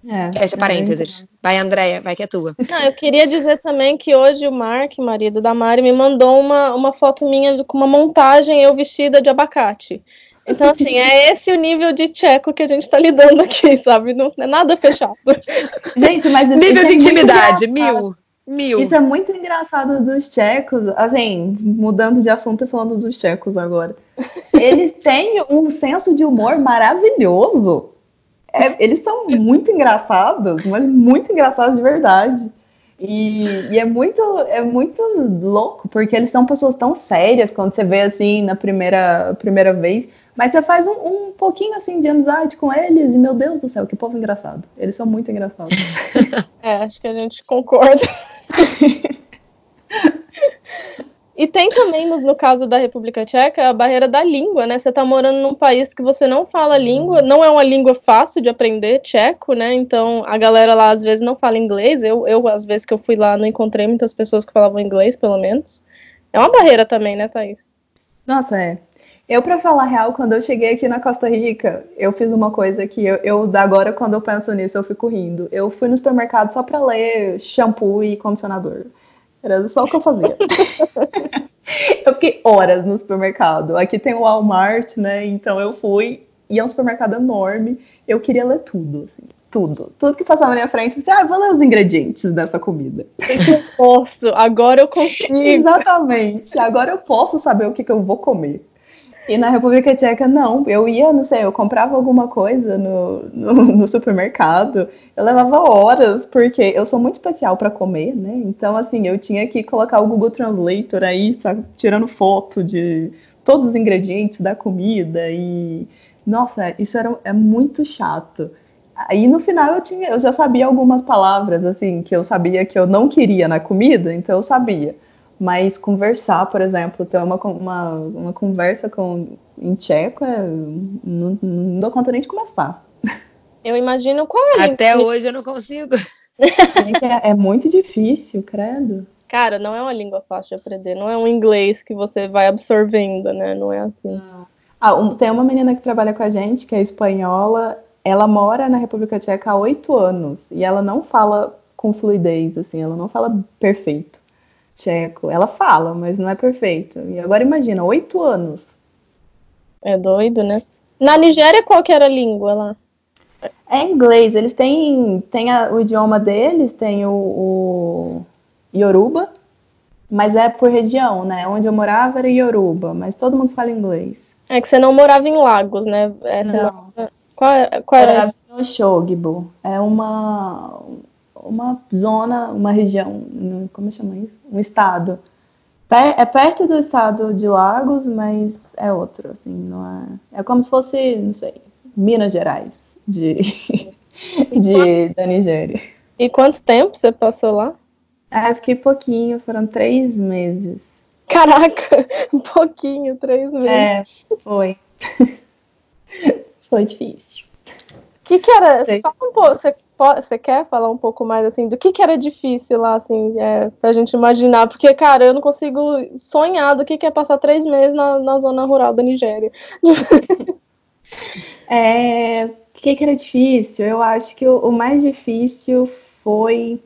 Speaker 1: É, Fecha é parênteses. Vai, Andréia, vai que é tua.
Speaker 3: Não, eu queria dizer também que hoje o Mark, marido da Mari, me mandou uma, uma foto minha com uma montagem eu vestida de abacate. Então, assim, é esse o nível de tcheco que a gente tá lidando aqui, sabe? Não é nada fechado.
Speaker 2: Gente, mas
Speaker 1: isso, Nível isso de é intimidade, mil. Mil.
Speaker 2: Isso é muito engraçado dos tchecos, assim, mudando de assunto e falando dos tchecos agora. Eles têm um senso de humor maravilhoso. É, eles são muito engraçados, mas muito engraçados de verdade. E, e, é muito é muito louco, porque eles são pessoas tão sérias quando você vê assim na primeira, primeira vez. Mas você faz um, um pouquinho assim de amizade com eles, e meu Deus do céu, que povo engraçado. Eles são muito engraçados.
Speaker 3: é, acho que a gente concorda. E tem também, no, caso da República Tcheca, a barreira da língua, né? Você está morando num país que você não fala língua, não é uma língua fácil de aprender, tcheco, né? Então a galera lá às vezes não fala inglês. Eu, eu às vezes que eu fui lá, não encontrei muitas pessoas que falavam inglês, pelo menos. É uma barreira também, né, Thaís?
Speaker 2: Nossa, é. Eu, para falar real, quando eu cheguei aqui na Costa Rica, eu fiz uma coisa que eu, eu agora, quando eu penso nisso, eu fico rindo. Eu fui no supermercado só para ler shampoo e condicionador. Era só o que eu fazia. eu fiquei horas no supermercado. Aqui tem o Walmart, né? Então eu fui e é um supermercado enorme. Eu queria ler tudo, assim, tudo. Tudo que passava na minha frente, eu pensei, ah, vou ler os ingredientes dessa comida.
Speaker 3: Eu posso, agora eu consigo.
Speaker 2: Exatamente, agora eu posso saber o que, que eu vou comer. E na República Tcheca, não. Eu ia, não sei, eu comprava alguma coisa no, no, no supermercado, eu levava horas, porque eu sou muito especial para comer, né? Então, assim, eu tinha que colocar o Google Translator aí, sabe, tirando foto de todos os ingredientes da comida e. Nossa, isso era, é muito chato. Aí no final eu tinha, eu já sabia algumas palavras assim que eu sabia que eu não queria na comida, então eu sabia. Mas conversar, por exemplo, ter uma, uma, uma conversa com, em tcheco, é, não, não dou conta nem de começar.
Speaker 3: Eu imagino qual
Speaker 1: é. Até hoje eu não consigo.
Speaker 2: É, é muito difícil, credo.
Speaker 3: Cara, não é uma língua fácil de aprender, não é um inglês que você vai absorvendo, né? Não é assim.
Speaker 2: Ah, um, tem uma menina que trabalha com a gente, que é espanhola, ela mora na República Tcheca há oito anos e ela não fala com fluidez, assim, ela não fala perfeito tcheco. Ela fala, mas não é perfeito. E agora imagina, oito anos.
Speaker 3: É doido, né? Na Nigéria, qual que era a língua lá?
Speaker 2: É inglês. Eles têm, têm a, o idioma deles, tem o, o Yoruba, mas é por região, né? Onde eu morava era Yoruba, mas todo mundo fala inglês.
Speaker 3: É que você não morava em Lagos, né? Essa
Speaker 2: não.
Speaker 3: Qual, qual era? Era
Speaker 2: no Shogbo. É uma, uma zona, uma região, como chama isso? Um estado. É perto do estado de Lagos, mas é outro, assim, não é. É como se fosse, não sei, Minas Gerais de, de da Nigéria.
Speaker 3: E quanto tempo você passou lá?
Speaker 2: Ah, fiquei pouquinho, foram três meses.
Speaker 3: Caraca, um pouquinho, três meses.
Speaker 2: É, foi. foi difícil.
Speaker 3: O que, que era? Fala um pouco, você você quer falar um pouco mais assim do que, que era difícil lá, assim, é, pra gente imaginar? Porque, cara, eu não consigo sonhar do que, que é passar três meses na, na zona rural da Nigéria.
Speaker 2: é, o que, que era difícil? Eu acho que o, o mais difícil foi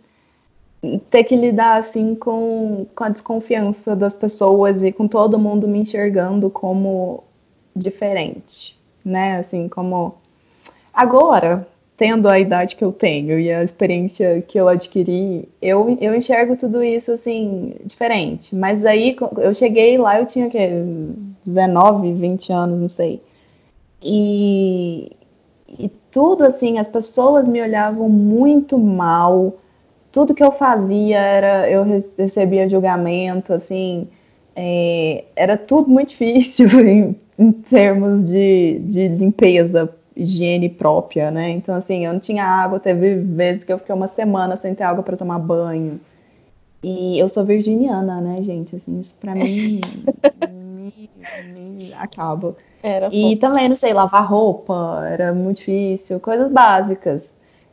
Speaker 2: ter que lidar assim com, com a desconfiança das pessoas e com todo mundo me enxergando como diferente, né? Assim, como agora, tendo a idade que eu tenho e a experiência que eu adquiri, eu, eu enxergo tudo isso assim, diferente. Mas aí eu cheguei lá, eu tinha que 19, 20 anos, não sei. E, e tudo assim, as pessoas me olhavam muito mal. Tudo que eu fazia era eu recebia julgamento, assim, é, era tudo muito difícil em, em termos de, de limpeza higiene própria, né? Então, assim, eu não tinha água, teve vezes que eu fiquei uma semana sem ter água para tomar banho. E eu sou virginiana, né, gente? Assim, isso pra mim me, me acaba.
Speaker 3: Era
Speaker 2: e também, não sei, lavar roupa era muito difícil, coisas básicas.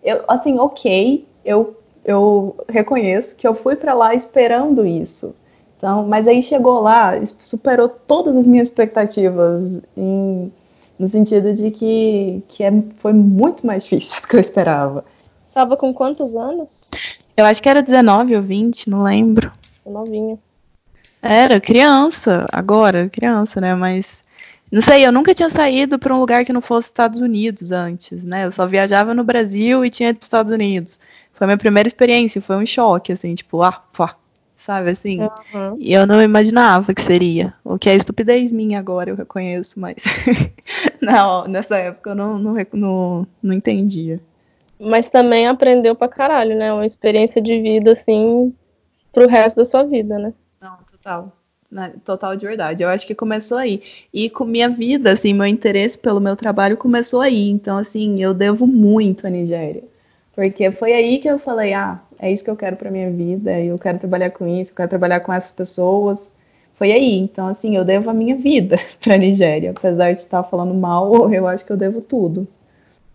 Speaker 2: Eu, assim, ok, eu, eu reconheço que eu fui para lá esperando isso. Então, mas aí chegou lá, superou todas as minhas expectativas em no sentido de que, que é, foi muito mais difícil do que eu esperava.
Speaker 3: Estava com quantos anos?
Speaker 2: Eu acho que era 19 ou 20, não lembro.
Speaker 3: Novinha.
Speaker 2: Era criança, agora, criança, né? Mas não sei, eu nunca tinha saído para um lugar que não fosse Estados Unidos antes, né? Eu só viajava no Brasil e tinha ido para os Estados Unidos. Foi a minha primeira experiência, foi um choque, assim, tipo, ah, pá, sabe assim? Uhum. E eu não imaginava que seria. O que é estupidez minha agora, eu reconheço, mas não, nessa época eu não, não, não, não entendia.
Speaker 3: Mas também aprendeu pra caralho, né? Uma experiência de vida, assim, pro resto da sua vida, né?
Speaker 2: Não, total. Né, total de verdade. Eu acho que começou aí. E com minha vida, assim, meu interesse pelo meu trabalho começou aí. Então, assim, eu devo muito à Nigéria. Porque foi aí que eu falei, ah, é isso que eu quero para minha vida, eu quero trabalhar com isso, eu quero trabalhar com essas pessoas. Foi aí. Então, assim, eu devo a minha vida para a Nigéria. Apesar de estar falando mal, eu acho que eu devo tudo.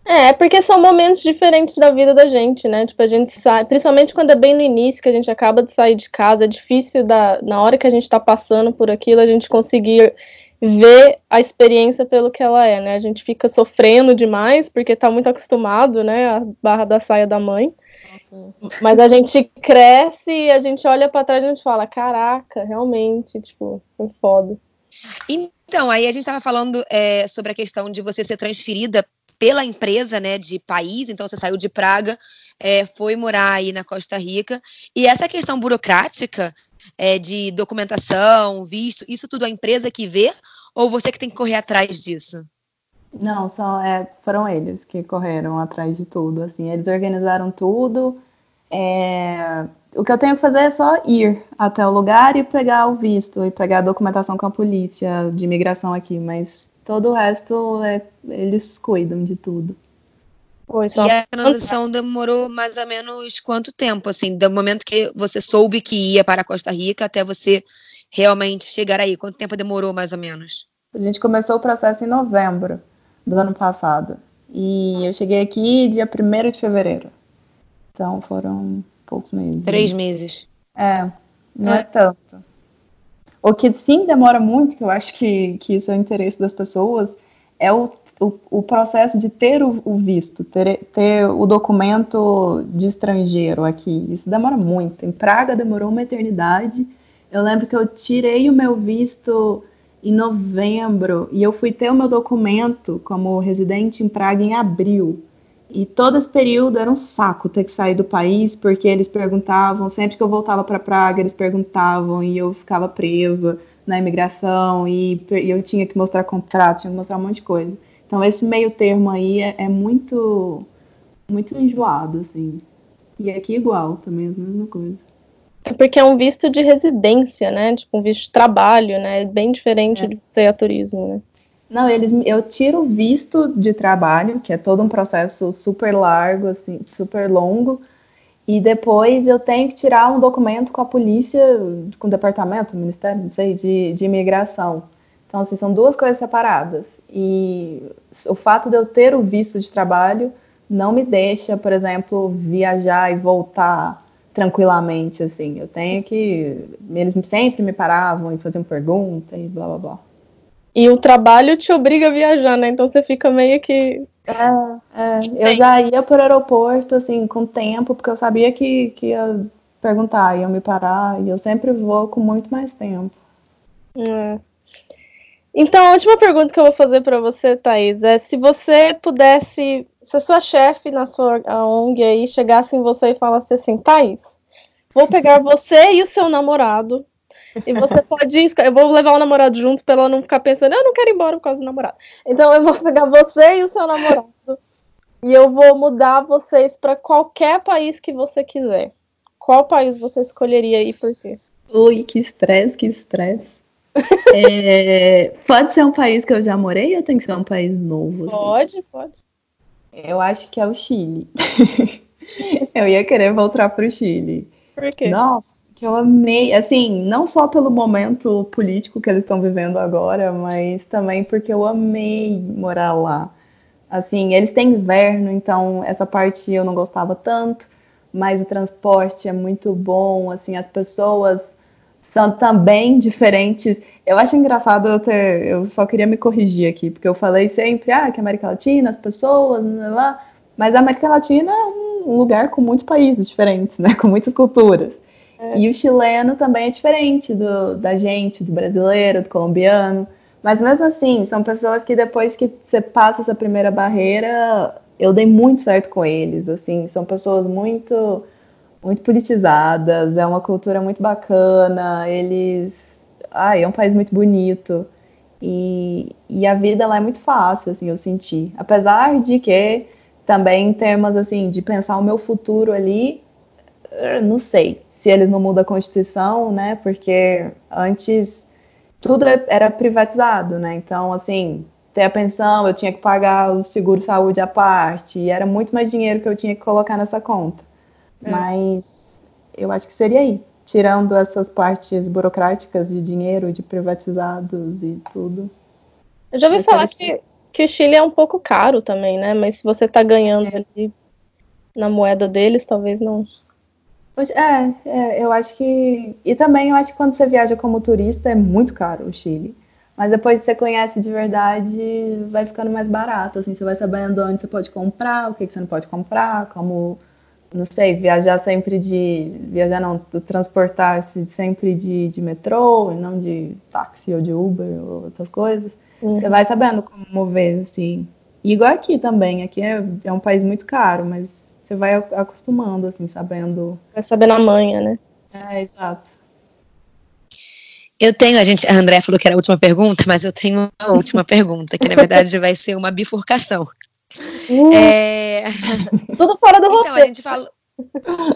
Speaker 3: É, porque são momentos diferentes da vida da gente, né? Tipo, a gente sai, principalmente quando é bem no início, que a gente acaba de sair de casa, é difícil da, na hora que a gente tá passando por aquilo, a gente conseguir ver a experiência pelo que ela é, né? A gente fica sofrendo demais, porque tá muito acostumado, né? A barra da saia da mãe. Mas a gente cresce e a gente olha para trás e a gente fala, caraca, realmente, tipo, foi foda.
Speaker 1: Então, aí a gente estava falando é, sobre a questão de você ser transferida pela empresa, né, de país, então você saiu de Praga, é, foi morar aí na Costa Rica, e essa questão burocrática é, de documentação, visto, isso tudo a empresa que vê, ou você que tem que correr atrás disso?
Speaker 2: Não, são, é, foram eles que correram atrás de tudo, assim, eles organizaram tudo, é, o que eu tenho que fazer é só ir até o lugar e pegar o visto e pegar a documentação com a polícia de imigração aqui, mas todo o resto é, eles cuidam de tudo.
Speaker 1: e a transição demorou mais ou menos quanto tempo, assim, do momento que você soube que ia para a Costa Rica até você realmente chegar aí? Quanto tempo demorou mais ou menos?
Speaker 2: A gente começou o processo em novembro do ano passado. E eu cheguei aqui dia 1 de fevereiro. Então foram poucos meses.
Speaker 1: Três meses.
Speaker 2: É, não é, é tanto. O que sim demora muito, que eu acho que, que isso é o interesse das pessoas, é o, o, o processo de ter o, o, visto, ter, ter o documento de estrangeiro aqui. Isso demora muito. Em Praga demorou uma eternidade. Eu lembro que eu tirei o meu visto em novembro e eu fui ter o meu documento como residente em Praga em abril. E todo esse período era um saco ter que sair do país, porque eles perguntavam, sempre que eu voltava para Praga, eles perguntavam e eu ficava presa na imigração e, e, eu tinha que mostrar contrato, tinha que mostrar um monte de coisa. Então esse meio termo aí é, é muito muito enjoado, assim. E aqui igual, também a mesma coisa.
Speaker 3: É porque é um visto de residência, né? Tipo, um visto de trabalho, né? Bem diferente é. de ser a turismo, né?
Speaker 2: Não, eles, eu tiro o visto de trabalho, que é todo um processo super largo, assim, super longo, e depois eu tenho que tirar um documento com a polícia, com o departamento, ministério, não sei, de, de imigração. Então, assim, são duas coisas separadas. E o fato de eu ter o visto de trabalho não me deixa, por exemplo, viajar e voltar tranquilamente, assim. Eu tenho que. Eles sempre me paravam e faziam pergunta e blá blá blá.
Speaker 3: E o trabalho te obriga a viajar, né? Então você fica meio que.
Speaker 2: É, é. Eu já ia para o aeroporto, assim, com tempo, porque eu sabia que, que ia perguntar, iam me parar, e eu sempre vou com muito mais tempo.
Speaker 3: É. Então, a última pergunta que eu vou fazer para você, Thaís, é se você pudesse, se a sua chefe na sua ONG aí chegasse em você e falasse assim, Thaís, vou pegar você e o seu namorado e você pode escolher. Eu vou levar o namorado junto pra ela não ficar pensando, eu não quero ir embora por causa do namorado. Então eu vou pegar você e o seu namorado. e eu vou mudar vocês para qualquer país que você quiser. Qual país você escolheria ir por quê?
Speaker 2: Ui, que estresse, que estresse. é, pode ser um país que eu já morei ou tem que ser um país novo?
Speaker 3: Assim? Pode, pode.
Speaker 2: Eu acho que é o Chile. eu ia querer voltar para o Chile.
Speaker 3: Por quê?
Speaker 2: Nossa, que eu amei, assim, não só pelo momento político que eles estão vivendo agora, mas também porque eu amei morar lá. Assim, eles têm inverno, então essa parte eu não gostava tanto, mas o transporte é muito bom, assim, as pessoas são também diferentes. Eu acho engraçado eu ter, eu só queria me corrigir aqui, porque eu falei sempre, ah, que América Latina, as pessoas, lá, mas a América Latina é um lugar com muitos países diferentes, né, com muitas culturas. É. E o chileno também é diferente do, da gente, do brasileiro, do colombiano. Mas mesmo assim, são pessoas que depois que você passa essa primeira barreira, eu dei muito certo com eles, assim, são pessoas muito muito politizadas, é uma cultura muito bacana, eles, ai, é um país muito bonito. E, e a vida lá é muito fácil, assim, eu senti. Apesar de que também em termos assim de pensar o meu futuro ali, não sei se eles não mudam a Constituição, né? Porque antes tudo era privatizado, né? Então, assim, ter a pensão, eu tinha que pagar o seguro saúde à parte, e era muito mais dinheiro que eu tinha que colocar nessa conta. É. Mas eu acho que seria aí, tirando essas partes burocráticas de dinheiro, de privatizados e tudo.
Speaker 3: Eu já ouvi falar que, que o Chile é um pouco caro também, né? Mas se você está ganhando é. ali na moeda deles, talvez não.
Speaker 2: É, é, eu acho que. E também eu acho que quando você viaja como turista é muito caro o Chile. Mas depois que você conhece de verdade, vai ficando mais barato. Assim, você vai sabendo onde você pode comprar, o que, que você não pode comprar, como, não sei, viajar sempre de. Viajar não, transportar-se sempre de, de metrô, e não de táxi ou de Uber ou outras coisas. Uhum. Você vai sabendo como mover, assim. E igual aqui também, aqui é, é um país muito caro, mas você vai acostumando, assim, sabendo.
Speaker 3: Vai sabendo a manha, né?
Speaker 2: É, exato.
Speaker 1: Eu tenho, a gente, a André falou que era a última pergunta, mas eu tenho uma última pergunta, que na verdade vai ser uma bifurcação.
Speaker 3: Uh, é... Tudo fora do então, roteiro.
Speaker 1: Então, a gente falou.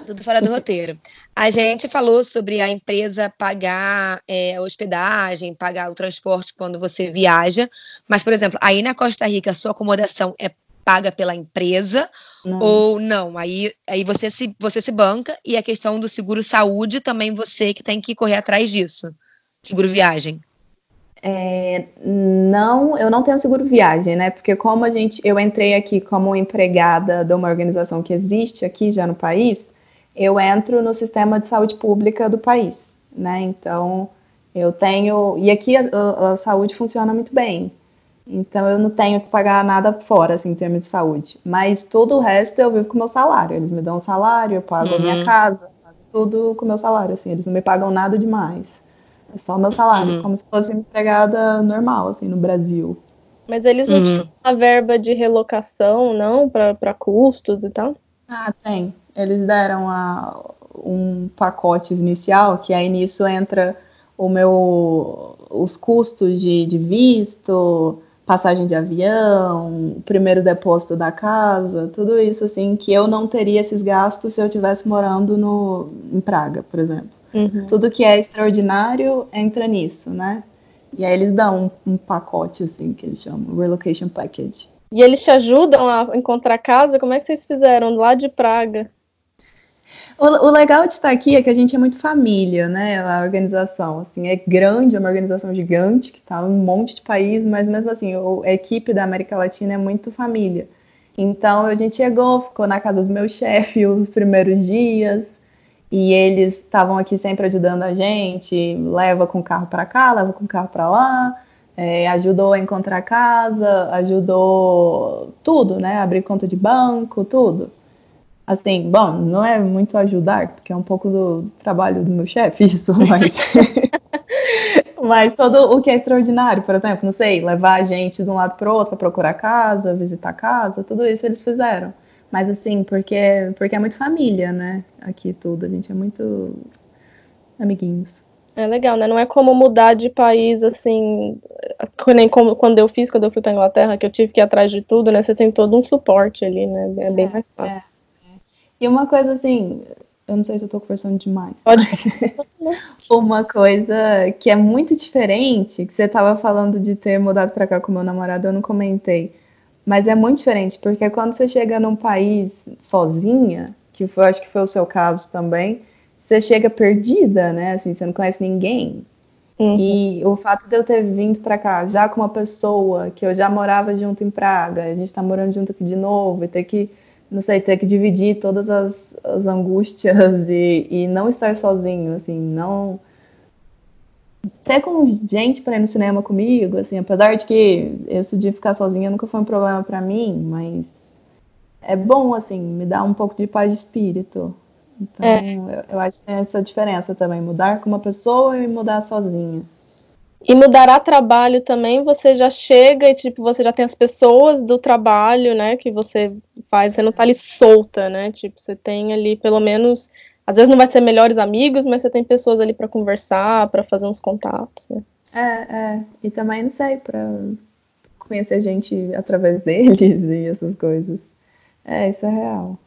Speaker 1: Tudo fora do roteiro. A gente falou sobre a empresa pagar é, a hospedagem, pagar o transporte quando você viaja, mas, por exemplo, aí na Costa Rica, a sua acomodação é paga pela empresa não. ou não? Aí, aí você, se, você se banca e a questão do seguro saúde também você que tem que correr atrás disso. Seguro viagem.
Speaker 2: É, não, eu não tenho seguro viagem, né? Porque como a gente, eu entrei aqui como empregada de uma organização que existe aqui já no país, eu entro no sistema de saúde pública do país, né? Então eu tenho e aqui a, a, a saúde funciona muito bem. Então eu não tenho que pagar nada fora, assim, em termos de saúde. Mas todo o resto eu vivo com o meu salário. Eles me dão um salário, eu pago uhum. a minha uhum. casa, tudo com o meu salário, assim, eles não me pagam nada demais. É só o meu salário, uhum. como se fosse empregada normal, assim, no Brasil.
Speaker 3: Mas eles não uhum. têm a verba de relocação, não? para custos e tal?
Speaker 2: Ah, tem. Eles deram a, um pacote inicial, que aí nisso entra o meu, os custos de, de visto, passagem de avião, o primeiro depósito da casa, tudo isso assim que eu não teria esses gastos se eu estivesse morando no, em Praga, por exemplo. Uhum. Tudo que é extraordinário entra nisso, né? E aí eles dão um, um, pacote assim que eles chamam relocation package.
Speaker 3: E eles te ajudam a encontrar casa? Como é que vocês fizeram lá de Praga?
Speaker 2: O, legal de estar aqui é que a gente é muito família, né? A organização, assim, é grande, é uma organização gigante que está em um monte de países, mas mesmo assim, a equipe da América Latina é muito família. Então a gente chegou, ficou na casa do meu chefe os primeiros dias e eles estavam aqui sempre ajudando a gente, leva com o carro para cá, leva com o carro para lá. É, ajudou a encontrar casa, ajudou tudo, né? Abrir conta de banco, tudo assim, bom, não é muito ajudar, porque é um pouco do trabalho do meu chefe isso, mas mas todo o que é extraordinário, por exemplo, não sei, levar a gente de um lado para o outro para procurar casa, visitar casa, tudo isso eles fizeram. Mas assim, porque porque é muito família, né? Aqui tudo, a gente é muito amiguinhos.
Speaker 3: É legal, né? Não é como mudar de país assim, nem como quando eu fiz, quando eu fui para Inglaterra, que eu tive que ir atrás de tudo, né? Você tem todo um suporte ali, né? É bem é, mais fácil. É.
Speaker 2: E uma coisa assim, eu não sei se eu tô conversando demais. Pode. uma coisa que é muito diferente, que você tava falando de ter mudado para cá com meu namorado, eu não comentei. Mas é muito diferente, porque quando você chega num país sozinha, que foi, acho que foi o seu caso também, você chega perdida, né? Assim, você não conhece ninguém. Uhum. E o fato de eu ter vindo para cá já com uma pessoa que eu já morava junto em Praga, a gente tá morando junto aqui de novo, e ter que não sei, ter que dividir todas as, as angústias e, e não estar sozinho, assim, não até com gente para ir no cinema comigo, assim, apesar de que isso de ficar sozinha nunca foi um problema para mim, mas é bom, assim, me dá um pouco de paz de espírito. Então, é. eu, eu, acho que tem essa diferença também, mudar com uma pessoa e mudar sozinha.
Speaker 3: E mudará trabalho também, você já chega e, tipo, você já tem as pessoas do trabalho, né, que você faz, você não tá ali solta, né, tipo, você tem ali pelo menos, às vezes não vai ser melhores amigos, mas você tem pessoas ali para conversar, para fazer uns contatos, né.
Speaker 2: É, é, e também, não sei, para conhecer gente através deles e essas coisas. É, isso é real.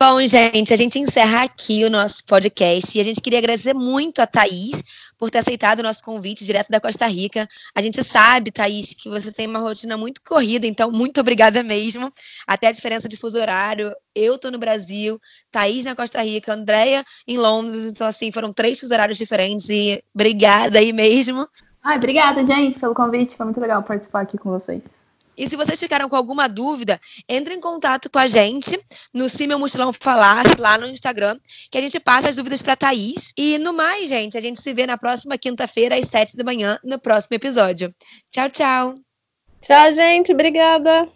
Speaker 1: Bom, gente, a gente encerra aqui o nosso podcast e a gente queria agradecer muito a Thaís por ter aceitado o nosso convite direto da Costa Rica. A gente sabe, Thaís, que você tem uma rotina muito corrida, então muito obrigada mesmo. Até a diferença de fuso horário. Eu tô no Brasil, Thaís na Costa Rica, Andréia em Londres, então assim, foram três fuso horários diferentes e obrigada aí mesmo.
Speaker 2: Ai, obrigada, gente, pelo convite. Foi muito legal participar aqui com vocês.
Speaker 1: E se vocês ficaram com alguma dúvida, entre em contato com a gente no Se Meu Mochilão Falasse, lá no Instagram, que a gente passa as dúvidas para Thaís. E no mais, gente, a gente se vê na próxima quinta-feira, às sete da manhã, no próximo episódio. Tchau, tchau.
Speaker 3: Tchau, gente. Obrigada.